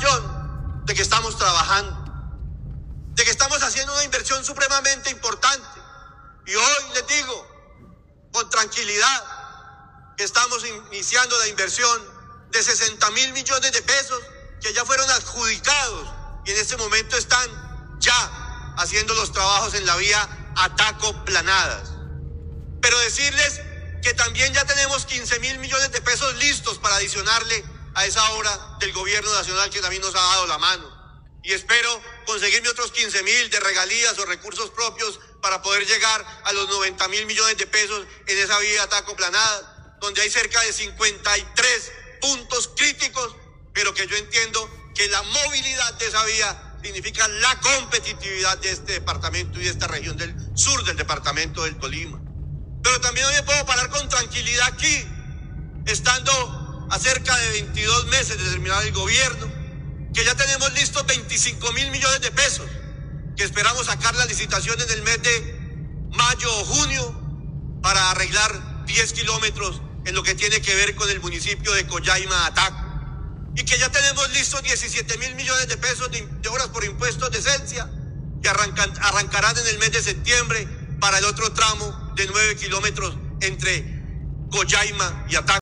John, de que estamos trabajando, de que estamos haciendo una inversión supremamente importante. Y hoy les digo, con tranquilidad, que estamos iniciando la inversión de 60 mil millones de pesos que ya fueron adjudicados y en este momento están ya haciendo los trabajos en la vía Ataco Planadas. Pero decirles que también ya tenemos 15 mil millones de pesos listos para adicionarle a esa obra del gobierno nacional que también nos ha dado la mano. Y espero conseguirme otros 15 mil de regalías o recursos propios para poder llegar a los 90 mil millones de pesos en esa vía Ataco Planada, donde hay cerca de 53 puntos críticos, pero que yo entiendo que la movilidad de esa vía significa la competitividad de este departamento y de esta región del sur del departamento del Tolima. Pero también hoy me puedo parar con tranquilidad aquí, estando a cerca de 22 meses de terminar el gobierno, que ya tenemos listos 25 mil millones de pesos, que esperamos sacar la licitación en el mes de mayo o junio para arreglar 10 kilómetros en lo que tiene que ver con el municipio de Coyaima, Ataco. Y que ya tenemos listos 17 mil millones de pesos de, horas por impuestos de esencia que arrancarán en el mes de septiembre para el otro tramo de 9 kilómetros entre Coyaima y Ataco.